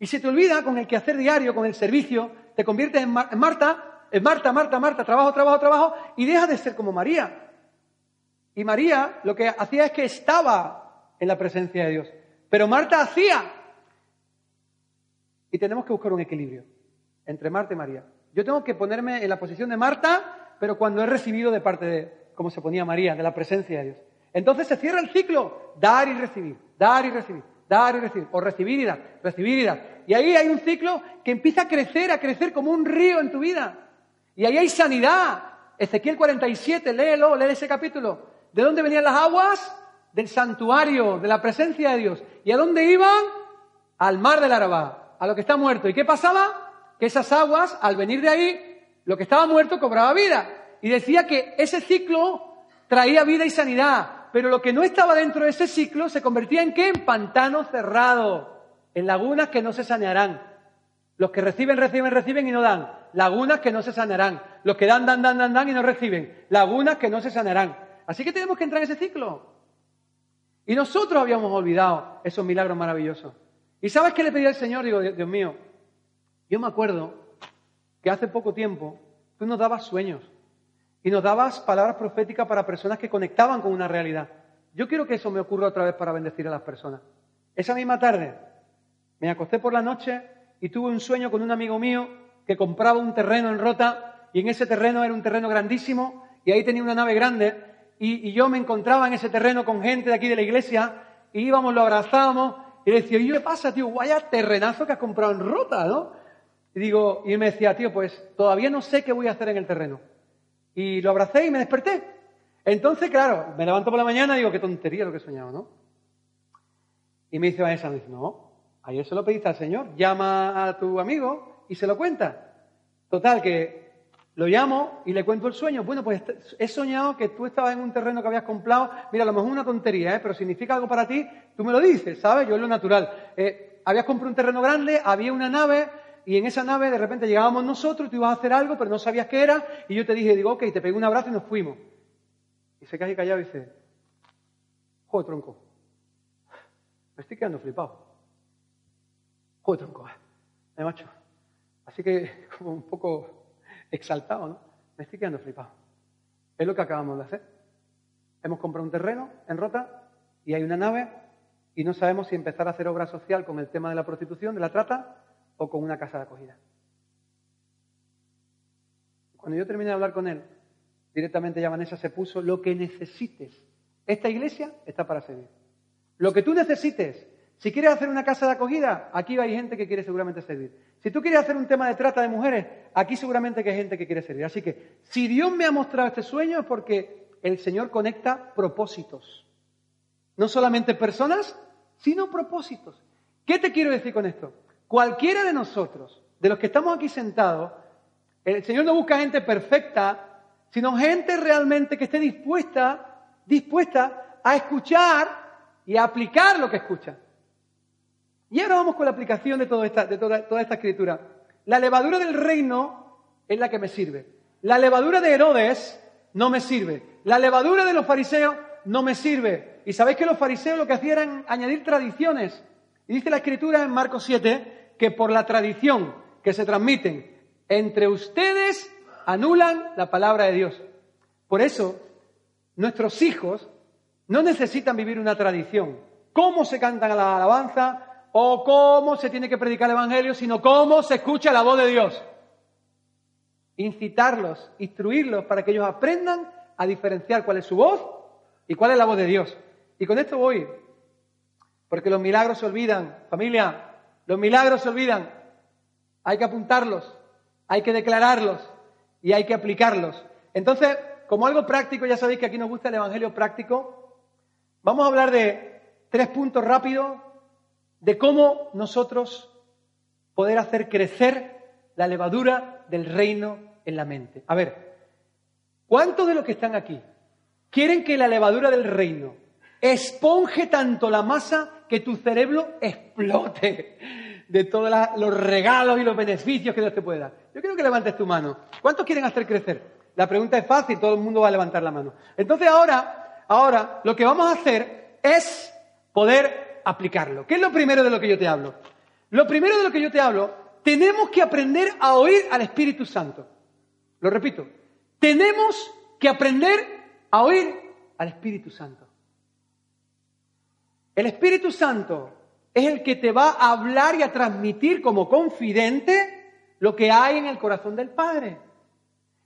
Y se te olvida con el quehacer diario, con el servicio, te conviertes en, Marta, en Marta, Marta, Marta, trabajo, trabajo, trabajo, y dejas de ser como María. Y María lo que hacía es que estaba en la presencia de Dios. Pero Marta hacía. Y tenemos que buscar un equilibrio entre Marta y María. Yo tengo que ponerme en la posición de Marta, pero cuando he recibido de parte de, como se ponía María, de la presencia de Dios. Entonces se cierra el ciclo, dar y recibir, dar y recibir, dar y recibir, o recibir y dar, recibir y dar. Y ahí hay un ciclo que empieza a crecer, a crecer como un río en tu vida. Y ahí hay sanidad. Ezequiel 47, léelo, lee ese capítulo. ¿De dónde venían las aguas? Del santuario, de la presencia de Dios. ¿Y a dónde iban? Al mar del Arabá, a lo que está muerto. ¿Y qué pasaba? Que esas aguas, al venir de ahí, lo que estaba muerto cobraba vida. Y decía que ese ciclo traía vida y sanidad pero lo que no estaba dentro de ese ciclo se convertía en qué? En pantano cerrado, en lagunas que no se sanearán. Los que reciben, reciben, reciben y no dan. Lagunas que no se sanarán. Los que dan, dan, dan, dan, dan y no reciben. Lagunas que no se sanarán. Así que tenemos que entrar en ese ciclo. Y nosotros habíamos olvidado esos milagros maravillosos. ¿Y sabes qué le pedí al Señor? Digo, Dios mío, yo me acuerdo que hace poco tiempo tú nos dabas sueños. Y nos dabas palabras proféticas para personas que conectaban con una realidad. Yo quiero que eso me ocurra otra vez para bendecir a las personas. Esa misma tarde me acosté por la noche y tuve un sueño con un amigo mío que compraba un terreno en Rota y en ese terreno era un terreno grandísimo y ahí tenía una nave grande y, yo me encontraba en ese terreno con gente de aquí de la iglesia y íbamos, lo abrazábamos y le decía, ¿y qué pasa, tío? Vaya terrenazo que has comprado en Rota, ¿no? Y digo, y él me decía, tío, pues todavía no sé qué voy a hacer en el terreno. Y lo abracé y me desperté. Entonces, claro, me levanto por la mañana y digo, qué tontería lo que he soñado, ¿no? Y me dice Vanessa, me no, ayer se lo pediste al Señor, llama a tu amigo y se lo cuenta. Total, que lo llamo y le cuento el sueño. Bueno, pues he soñado que tú estabas en un terreno que habías comprado. Mira, a lo mejor es una tontería, ¿eh? pero significa algo para ti. Tú me lo dices, ¿sabes? Yo es lo natural. Eh, habías comprado un terreno grande, había una nave, y en esa nave de repente llegábamos nosotros, tú ibas a hacer algo, pero no sabías qué era, y yo te dije, digo, ok, te pegué un abrazo y nos fuimos. Y se cae callado y dice, joder, tronco, me estoy quedando flipado. Joder, tronco, eh, macho. Así que [laughs] como un poco exaltado, ¿no? Me estoy quedando flipado. Es lo que acabamos de hacer. Hemos comprado un terreno en Rota y hay una nave y no sabemos si empezar a hacer obra social con el tema de la prostitución, de la trata, o con una casa de acogida. Cuando yo terminé de hablar con él, directamente ya Vanessa se puso lo que necesites. Esta iglesia está para servir. Lo que tú necesites. Si quieres hacer una casa de acogida, aquí hay gente que quiere seguramente servir. Si tú quieres hacer un tema de trata de mujeres, aquí seguramente hay gente que quiere servir. Así que si Dios me ha mostrado este sueño es porque el Señor conecta propósitos. No solamente personas, sino propósitos. ¿Qué te quiero decir con esto? Cualquiera de nosotros, de los que estamos aquí sentados, el Señor no busca gente perfecta, sino gente realmente que esté dispuesta, dispuesta a escuchar y a aplicar lo que escucha. Y ahora vamos con la aplicación de, esta, de toda, toda esta escritura. La levadura del reino es la que me sirve. La levadura de Herodes no me sirve. La levadura de los fariseos no me sirve. Y sabéis que los fariseos lo que hacían era añadir tradiciones. Y dice la escritura en Marcos 7 que por la tradición que se transmiten entre ustedes anulan la palabra de Dios. Por eso, nuestros hijos no necesitan vivir una tradición. Cómo se cantan la alabanza o cómo se tiene que predicar el Evangelio, sino cómo se escucha la voz de Dios. Incitarlos, instruirlos para que ellos aprendan a diferenciar cuál es su voz y cuál es la voz de Dios. Y con esto voy, porque los milagros se olvidan. Familia, los milagros se olvidan. Hay que apuntarlos, hay que declararlos y hay que aplicarlos. Entonces, como algo práctico, ya sabéis que aquí nos gusta el Evangelio práctico, vamos a hablar de tres puntos rápidos de cómo nosotros poder hacer crecer la levadura del reino en la mente. A ver, ¿cuántos de los que están aquí quieren que la levadura del reino esponje tanto la masa que tu cerebro explote de todos los regalos y los beneficios que Dios te puede dar? Yo quiero que levantes tu mano. ¿Cuántos quieren hacer crecer? La pregunta es fácil, todo el mundo va a levantar la mano. Entonces ahora, ahora lo que vamos a hacer es poder aplicarlo. ¿Qué es lo primero de lo que yo te hablo? Lo primero de lo que yo te hablo, tenemos que aprender a oír al Espíritu Santo. Lo repito, tenemos que aprender a oír al Espíritu Santo. El Espíritu Santo es el que te va a hablar y a transmitir como confidente lo que hay en el corazón del Padre.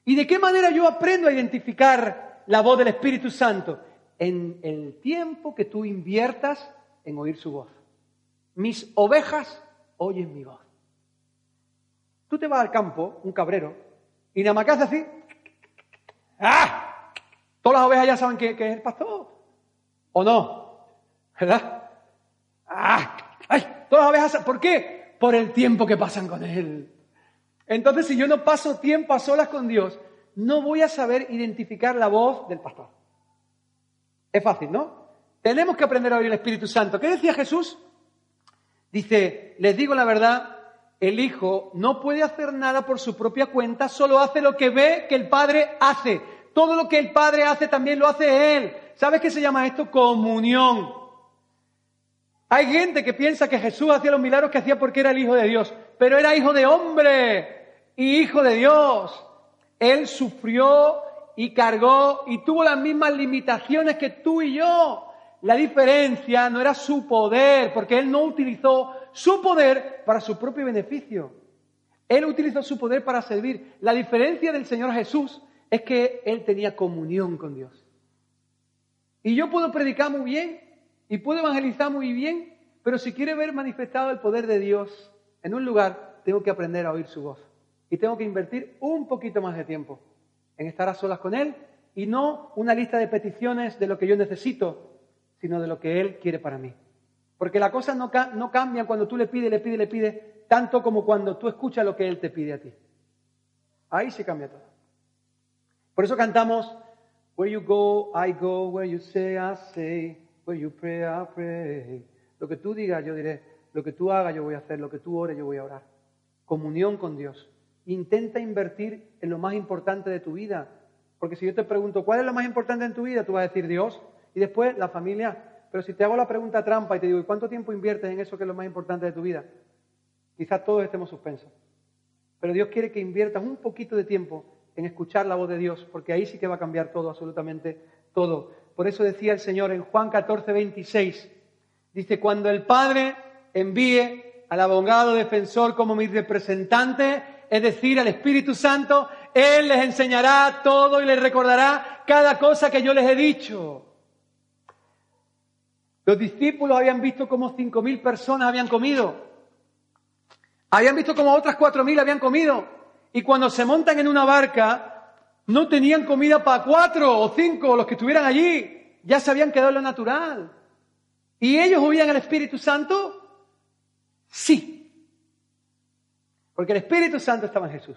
¿Y de qué manera yo aprendo a identificar la voz del Espíritu Santo? En el tiempo que tú inviertas en oír su voz. Mis ovejas oyen mi voz. Tú te vas al campo, un cabrero, y nada más que así. ¡Ah! Todas las ovejas ya saben que, es el pastor. ¿O no? ¿Verdad? ¡Ah! ¡Ay! Todas las ovejas. ¿Por qué? Por el tiempo que pasan con él. Entonces, si yo no paso tiempo a solas con Dios, no voy a saber identificar la voz del pastor. Es fácil, ¿no? Tenemos que aprender a oír el Espíritu Santo. ¿Qué decía Jesús? Dice, les digo la verdad, el Hijo no puede hacer nada por su propia cuenta, solo hace lo que ve que el Padre hace. Todo lo que el Padre hace también lo hace Él. ¿Sabes qué se llama esto? Comunión. Hay gente que piensa que Jesús hacía los milagros que hacía porque era el Hijo de Dios, pero era hijo de hombre y hijo de Dios. Él sufrió y cargó y tuvo las mismas limitaciones que tú y yo. La diferencia no era su poder, porque Él no utilizó su poder para su propio beneficio. Él utilizó su poder para servir. La diferencia del Señor Jesús es que Él tenía comunión con Dios. Y yo puedo predicar muy bien, y puedo evangelizar muy bien, pero si quiere ver manifestado el poder de Dios en un lugar, tengo que aprender a oír su voz. Y tengo que invertir un poquito más de tiempo en estar a solas con Él y no una lista de peticiones de lo que yo necesito, sino de lo que Él quiere para mí. Porque la cosa no, no cambia cuando tú le pides, le pides, le pides, tanto como cuando tú escuchas lo que Él te pide a ti. Ahí se cambia todo. Por eso cantamos, Where you go, I go, where you say, I say. Pray. Lo que tú digas, yo diré. Lo que tú hagas, yo voy a hacer. Lo que tú ores, yo voy a orar. Comunión con Dios. Intenta invertir en lo más importante de tu vida. Porque si yo te pregunto, ¿cuál es lo más importante en tu vida? Tú vas a decir Dios. Y después la familia. Pero si te hago la pregunta trampa y te digo, ¿y cuánto tiempo inviertes en eso que es lo más importante de tu vida? Quizás todos estemos suspensos. Pero Dios quiere que inviertas un poquito de tiempo en escuchar la voz de Dios, porque ahí sí que va a cambiar todo, absolutamente todo. Por eso decía el Señor en Juan 14, 26, dice, cuando el Padre envíe al abogado defensor como mi representante, es decir, al Espíritu Santo, Él les enseñará todo y les recordará cada cosa que yo les he dicho. Los discípulos habían visto cómo cinco mil personas habían comido. Habían visto cómo otras cuatro mil habían comido. Y cuando se montan en una barca, no tenían comida para cuatro o cinco, los que estuvieran allí. Ya se habían quedado en lo natural. ¿Y ellos oían al Espíritu Santo? Sí. Porque el Espíritu Santo estaba en Jesús.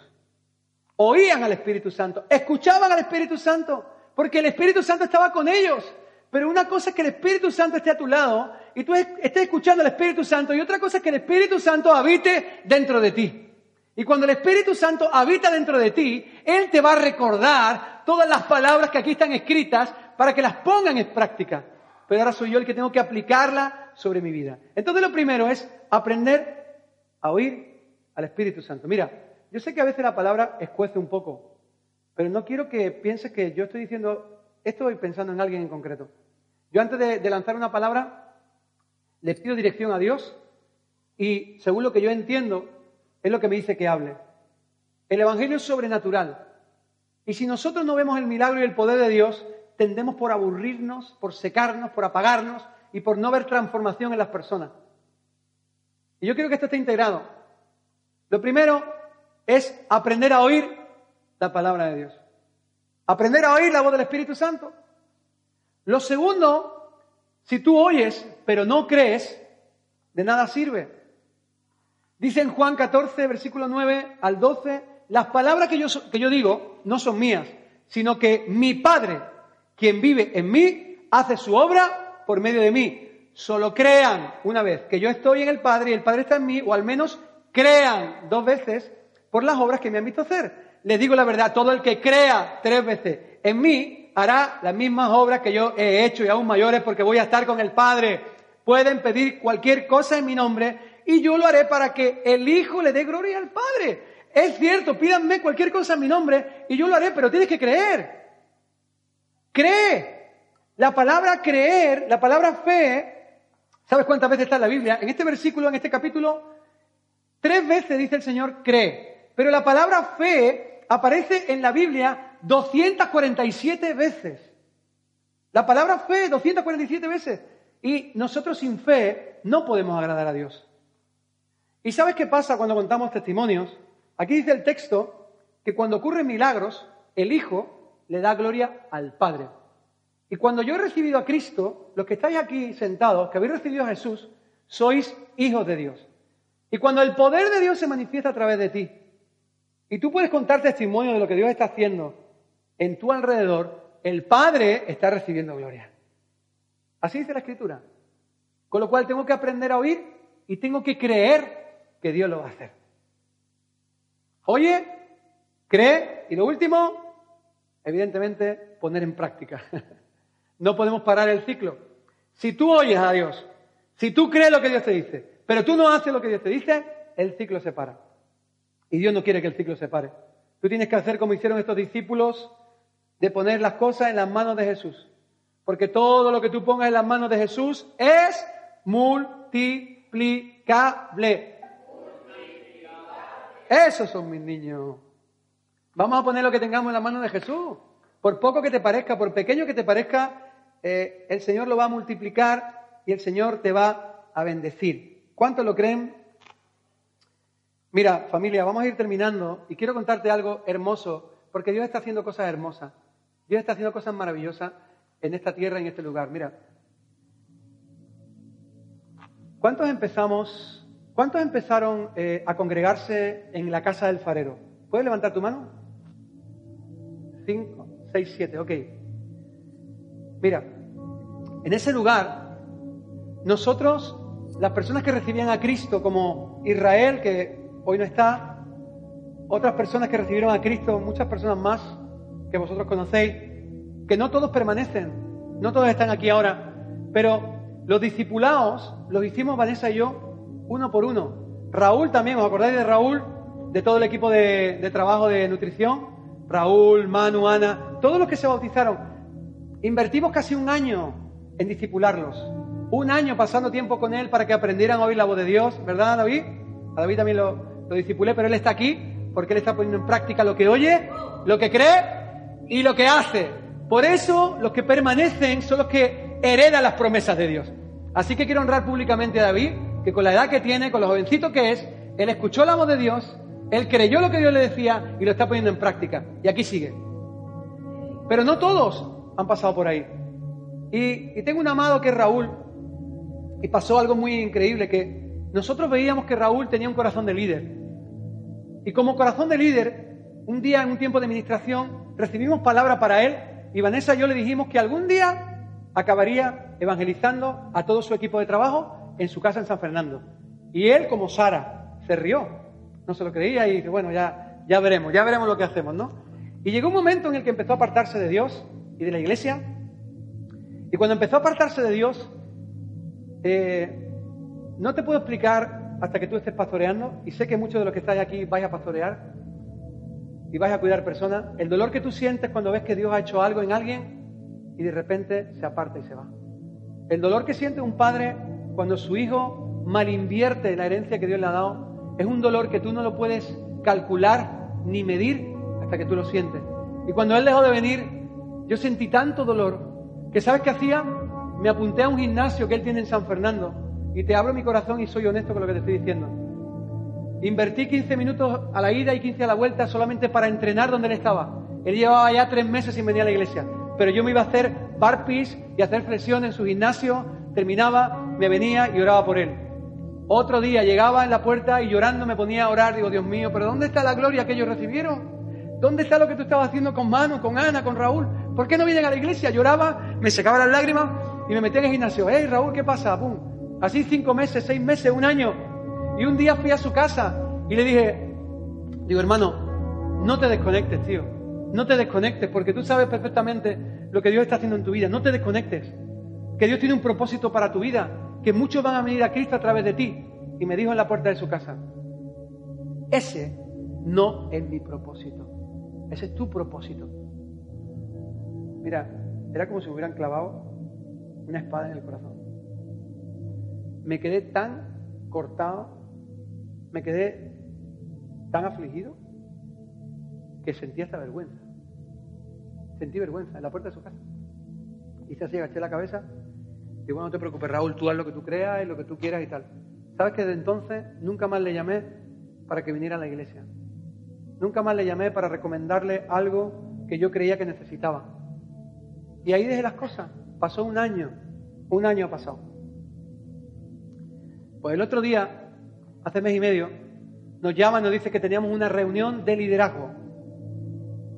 Oían al Espíritu Santo, escuchaban al Espíritu Santo, porque el Espíritu Santo estaba con ellos. Pero una cosa es que el Espíritu Santo esté a tu lado y tú estés escuchando al Espíritu Santo y otra cosa es que el Espíritu Santo habite dentro de ti. Y cuando el Espíritu Santo habita dentro de ti, Él te va a recordar todas las palabras que aquí están escritas para que las pongan en práctica. Pero ahora soy yo el que tengo que aplicarla sobre mi vida. Entonces lo primero es aprender a oír al Espíritu Santo. Mira, yo sé que a veces la palabra escuece un poco, pero no quiero que pienses que yo estoy diciendo, estoy pensando en alguien en concreto. Yo antes de lanzar una palabra, le pido dirección a Dios y según lo que yo entiendo, es lo que me dice que hable. El Evangelio es sobrenatural. Y si nosotros no vemos el milagro y el poder de Dios, tendemos por aburrirnos, por secarnos, por apagarnos y por no ver transformación en las personas. Y yo quiero que esto esté integrado. Lo primero es aprender a oír la palabra de Dios. Aprender a oír la voz del Espíritu Santo. Lo segundo, si tú oyes pero no crees, de nada sirve. Dice en Juan 14, versículo 9 al 12, las palabras que yo, que yo digo no son mías, sino que mi Padre, quien vive en mí, hace su obra por medio de mí. Solo crean una vez que yo estoy en el Padre y el Padre está en mí, o al menos crean dos veces por las obras que me han visto hacer. Les digo la verdad, todo el que crea tres veces en mí hará las mismas obras que yo he hecho y aún mayores porque voy a estar con el Padre. Pueden pedir cualquier cosa en mi nombre y yo lo haré para que el Hijo le dé gloria al Padre. Es cierto, pídanme cualquier cosa en mi nombre y yo lo haré, pero tienes que creer. Cree. La palabra creer, la palabra fe, ¿sabes cuántas veces está en la Biblia? En este versículo, en este capítulo, tres veces dice el Señor cree. Pero la palabra fe aparece en la Biblia 247 veces. La palabra fe 247 veces. Y nosotros sin fe no podemos agradar a Dios. ¿Y sabes qué pasa cuando contamos testimonios? Aquí dice el texto que cuando ocurren milagros, el Hijo le da gloria al Padre. Y cuando yo he recibido a Cristo, los que estáis aquí sentados, que habéis recibido a Jesús, sois hijos de Dios. Y cuando el poder de Dios se manifiesta a través de ti, y tú puedes contar testimonio de lo que Dios está haciendo en tu alrededor, el Padre está recibiendo gloria. Así dice la Escritura. Con lo cual tengo que aprender a oír y tengo que creer que Dios lo va a hacer. Oye, cree y lo último, evidentemente, poner en práctica. [laughs] No podemos parar el ciclo. Si tú oyes a Dios, si tú crees lo que Dios te dice, pero tú no haces lo que Dios te dice, el ciclo se para. Y Dios no quiere que el ciclo se pare. Tú tienes que hacer como hicieron estos discípulos, de poner las cosas en las manos de Jesús. Porque todo lo que tú pongas en las manos de Jesús es multiplicable. Esos son mis niños. Vamos a poner lo que tengamos en la mano de Jesús. Por poco que te parezca, por pequeño que te parezca, eh, el Señor lo va a multiplicar y el Señor te va a bendecir. ¿Cuántos lo creen? Mira, familia, vamos a ir terminando y quiero contarte algo hermoso, porque Dios está haciendo cosas hermosas. Dios está haciendo cosas maravillosas en esta tierra, en este lugar. Mira, ¿cuántos empezamos ¿Cuántos empezaron eh, a congregarse en la casa del farero? ¿Puedes levantar tu mano? Cinco, seis, siete, ok. Mira, en ese lugar, nosotros, las personas que recibían a Cristo, como Israel, que hoy no está, otras personas que recibieron a Cristo, muchas personas más que vosotros conocéis, que no todos permanecen, no todos están aquí ahora, pero los discipulados los hicimos Vanessa y yo uno por uno. Raúl también, ¿os acordáis de Raúl? De todo el equipo de, trabajo de nutrición. Raúl, Manu, Ana, todos los que se bautizaron. Invertimos casi un año en discipularlos. Un año pasando tiempo con él para que aprendieran a oír la voz de Dios, ¿verdad, David? A David también lo, lo discipulé, pero él está aquí porque él está poniendo en práctica lo que oye, lo que cree y lo que hace. Por eso los que permanecen son los que heredan las promesas de Dios. Así que quiero honrar públicamente a David que con la edad que tiene, con lo jovencito que es, él escuchó la voz de Dios, él creyó lo que Dios le decía y lo está poniendo en práctica. Y aquí sigue. Pero no todos han pasado por ahí. Y, tengo un amado que es Raúl. Y pasó algo muy increíble, que nosotros veíamos que Raúl tenía un corazón de líder. Y como corazón de líder, un día en un tiempo de administración, recibimos palabra para él y Vanessa y yo le dijimos que algún día acabaría evangelizando a todo su equipo de trabajo en su casa en San Fernando. Y él, como Sara, se rió. No se lo creía y dice, bueno, ya, ya veremos, ya veremos lo que hacemos, ¿no? Y llegó un momento en el que empezó a apartarse de Dios y de la iglesia. Y cuando empezó a apartarse de Dios, eh, no te puedo explicar hasta que tú estés pastoreando, y sé que muchos de los que estáis aquí vais a pastorear y vais a cuidar personas, el dolor que tú sientes cuando ves que Dios ha hecho algo en alguien y de repente se aparta y se va. El dolor que siente un padre cuando su hijo malinvierte la herencia que Dios le ha dado, es un dolor que tú no lo puedes calcular ni medir hasta que tú lo sientes. Y cuando él dejó de venir, yo sentí tanto dolor que ¿sabes qué hacía? Me apunté a un gimnasio que él tiene en San Fernando y te abro mi corazón y soy honesto con lo que te estoy diciendo. Invertí 15 minutos a la ida y 15 a la vuelta solamente para entrenar donde él estaba. Él llevaba ya tres meses sin venir a la iglesia, pero yo me iba a hacer barpees y hacer flexiones en su gimnasio, terminaba, me venía y oraba por él. Otro día llegaba en la puerta y llorando me ponía a orar. Digo, Dios mío, pero ¿dónde está la gloria que ellos recibieron? ¿Dónde está lo que tú estabas haciendo con Manu, con Ana, con Raúl? ¿Por qué no vienen a la iglesia? Lloraba, me secaba las lágrimas y me metía en el gimnasio. Hey, Raúl, ¿qué pasa? Pum. Así cinco meses, seis meses, un año. Y un día fui a su casa y le dije, digo, hermano, no te desconectes, tío. No te desconectes porque tú sabes perfectamente lo que Dios está haciendo en tu vida. No te desconectes. Que Dios tiene un propósito para tu vida. Que muchos van a venir a Cristo a través de ti. Y me dijo en la puerta de su casa, ese no es mi propósito. Ese es tu propósito. Mira, era como si me hubieran clavado una espada en el corazón. Me quedé tan cortado, me quedé tan afligido que sentí hasta vergüenza. Sentí vergüenza en la puerta de su casa. Y se así, agaché la cabeza. Y bueno, no te preocupes, Raúl, tú haz lo que tú creas y lo que tú quieras y tal. ¿Sabes que desde entonces nunca más le llamé para que viniera a la iglesia? Nunca más le llamé para recomendarle algo que yo creía que necesitaba. Y ahí dejé las cosas. Pasó un año. Un año ha pasado. Pues el otro día, hace mes y medio, nos llama y nos dice que teníamos una reunión de liderazgo.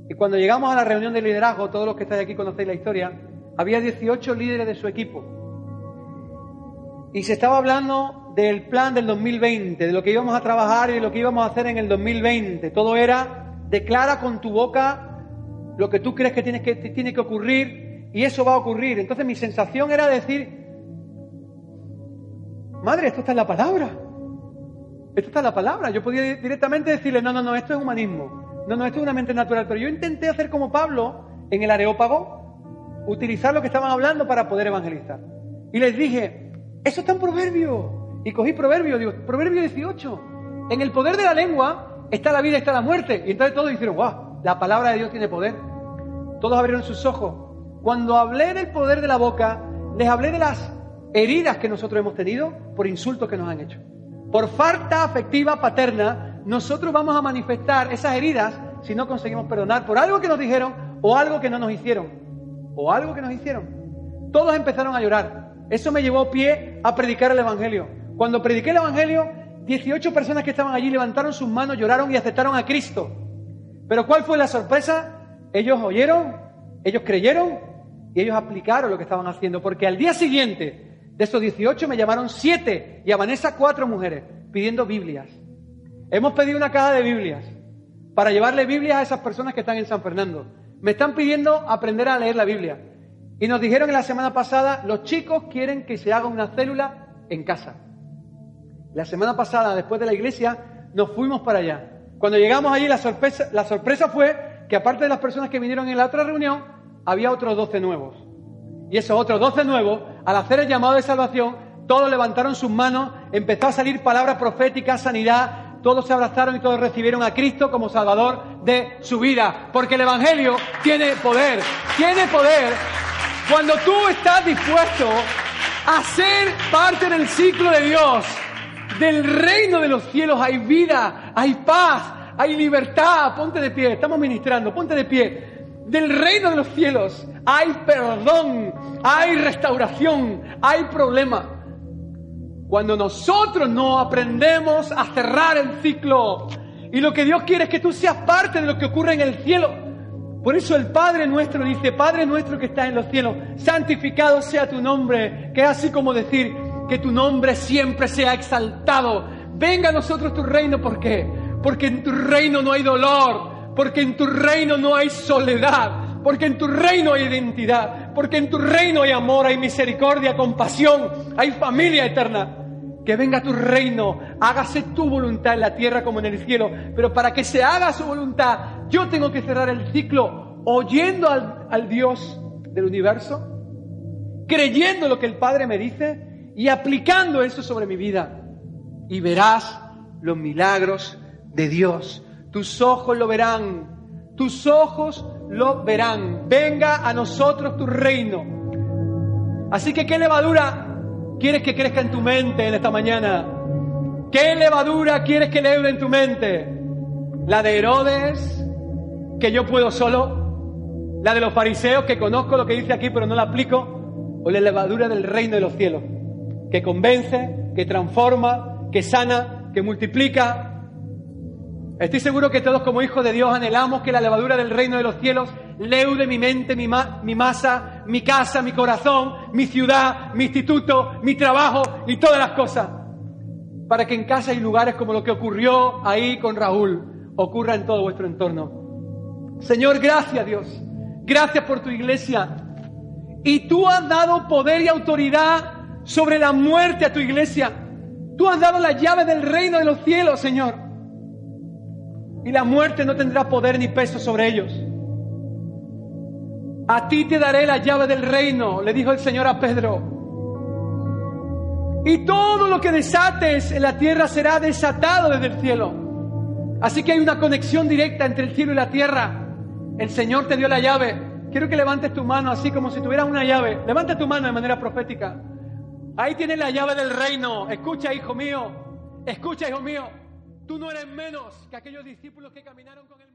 Y cuando llegamos a la reunión de liderazgo, todos los que estáis aquí conocéis la historia, había 18 líderes de su equipo. Y se estaba hablando del plan del 2020, de lo que íbamos a trabajar y de lo que íbamos a hacer en el 2020. Todo era, declara con tu boca lo que tú crees que, tienes que tiene que ocurrir y eso va a ocurrir. Entonces mi sensación era decir, madre, esto está en la palabra. Esto está en la palabra. Yo podía directamente decirle, no, no, no, esto es humanismo. No, no, esto es una mente natural. Pero yo intenté hacer como Pablo en el Areópago, utilizar lo que estaban hablando para poder evangelizar. Y les dije, eso está en Proverbio. Y cogí Proverbio, digo, Proverbio 18. En el poder de la lengua está la vida está la muerte. Y entonces todos dijeron, wow, la palabra de Dios tiene poder. Todos abrieron sus ojos. Cuando hablé del poder de la boca, les hablé de las heridas que nosotros hemos tenido por insultos que nos han hecho. Por falta afectiva paterna, nosotros vamos a manifestar esas heridas si no conseguimos perdonar por algo que nos dijeron o algo que no nos hicieron. O algo que nos hicieron. Todos empezaron a llorar. Eso me llevó pie a predicar el Evangelio. Cuando prediqué el Evangelio, 18 personas que estaban allí levantaron sus manos, lloraron y aceptaron a Cristo. Pero ¿cuál fue la sorpresa? Ellos oyeron, ellos creyeron y ellos aplicaron lo que estaban haciendo. Porque al día siguiente de esos 18 me llamaron 7 y a Vanessa 4 mujeres pidiendo Biblias. Hemos pedido una caja de Biblias para llevarle Biblias a esas personas que están en San Fernando. Me están pidiendo aprender a leer la Biblia. Y nos dijeron en la semana pasada, los chicos quieren que se haga una célula en casa. La semana pasada, después de la iglesia, nos fuimos para allá. Cuando llegamos allí, la sorpresa, la sorpresa fue que aparte de las personas que vinieron en la otra reunión, había otros 12 nuevos. Y esos otros 12 nuevos, al hacer el llamado de salvación, todos levantaron sus manos, empezó a salir palabras proféticas, sanidad, todos se abrazaron y todos recibieron a Cristo como Salvador de su vida. Porque el Evangelio tiene poder, tiene poder cuando tú estás dispuesto a ser parte del ciclo de Dios, del reino de los cielos, hay vida, hay paz, hay libertad. Ponte de pie, estamos ministrando, ponte de pie. Del reino de los cielos hay perdón, hay restauración, hay problema. Cuando nosotros no aprendemos a cerrar el ciclo y lo que Dios quiere es que tú seas parte de lo que ocurre en el cielo. Por eso el Padre nuestro dice, Padre nuestro que estás en los cielos, santificado sea tu nombre, que es así como decir que tu nombre siempre sea exaltado. Venga a nosotros tu reino, ¿por qué? Porque en tu reino no hay dolor, porque en tu reino no hay soledad, porque en tu reino hay identidad, porque en tu reino hay amor, hay misericordia, compasión, hay familia eterna. Que venga tu reino, hágase tu voluntad en la tierra como en el cielo, pero para que se haga su voluntad yo tengo que cerrar el ciclo oyendo al, Dios del universo, creyendo lo que el Padre me dice y aplicando eso sobre mi vida. Y verás los milagros de Dios. Tus ojos lo verán. Tus ojos lo verán. Venga a nosotros tu reino. Así que, ¿qué levadura quieres que crezca en tu mente en esta mañana? ¿Qué levadura quieres que leve en tu mente? ¿La de Herodes? Que yo puedo solo, la de los fariseos, que conozco lo que dice aquí pero no la aplico, o la levadura del reino de los cielos, que convence, que transforma, que sana, que multiplica. Estoy seguro que todos como hijos de Dios anhelamos que la levadura del reino de los cielos leude mi mente, mi, mi masa, mi casa, mi corazón, mi ciudad, mi instituto, mi trabajo y todas las cosas. Para que en casa y lugares como lo que ocurrió ahí con Raúl ocurra en todo vuestro entorno. Señor, gracias Dios. Gracias por tu iglesia. Y tú has dado poder y autoridad sobre la muerte a tu iglesia. Tú has dado la llave del reino de los cielos, Señor. Y la muerte no tendrá poder ni peso sobre ellos. A ti te daré la llave del reino, le dijo el Señor a Pedro. Y todo lo que desates en la tierra será desatado desde el cielo. Así que hay una conexión directa entre el cielo y la tierra. El Señor te dio la llave. Quiero que levantes tu mano así como si tuvieras una llave. Levanta tu mano de manera profética. Ahí tienes la llave del reino. Escucha, hijo mío. Escucha, hijo mío. Tú no eres menos que aquellos discípulos que caminaron con el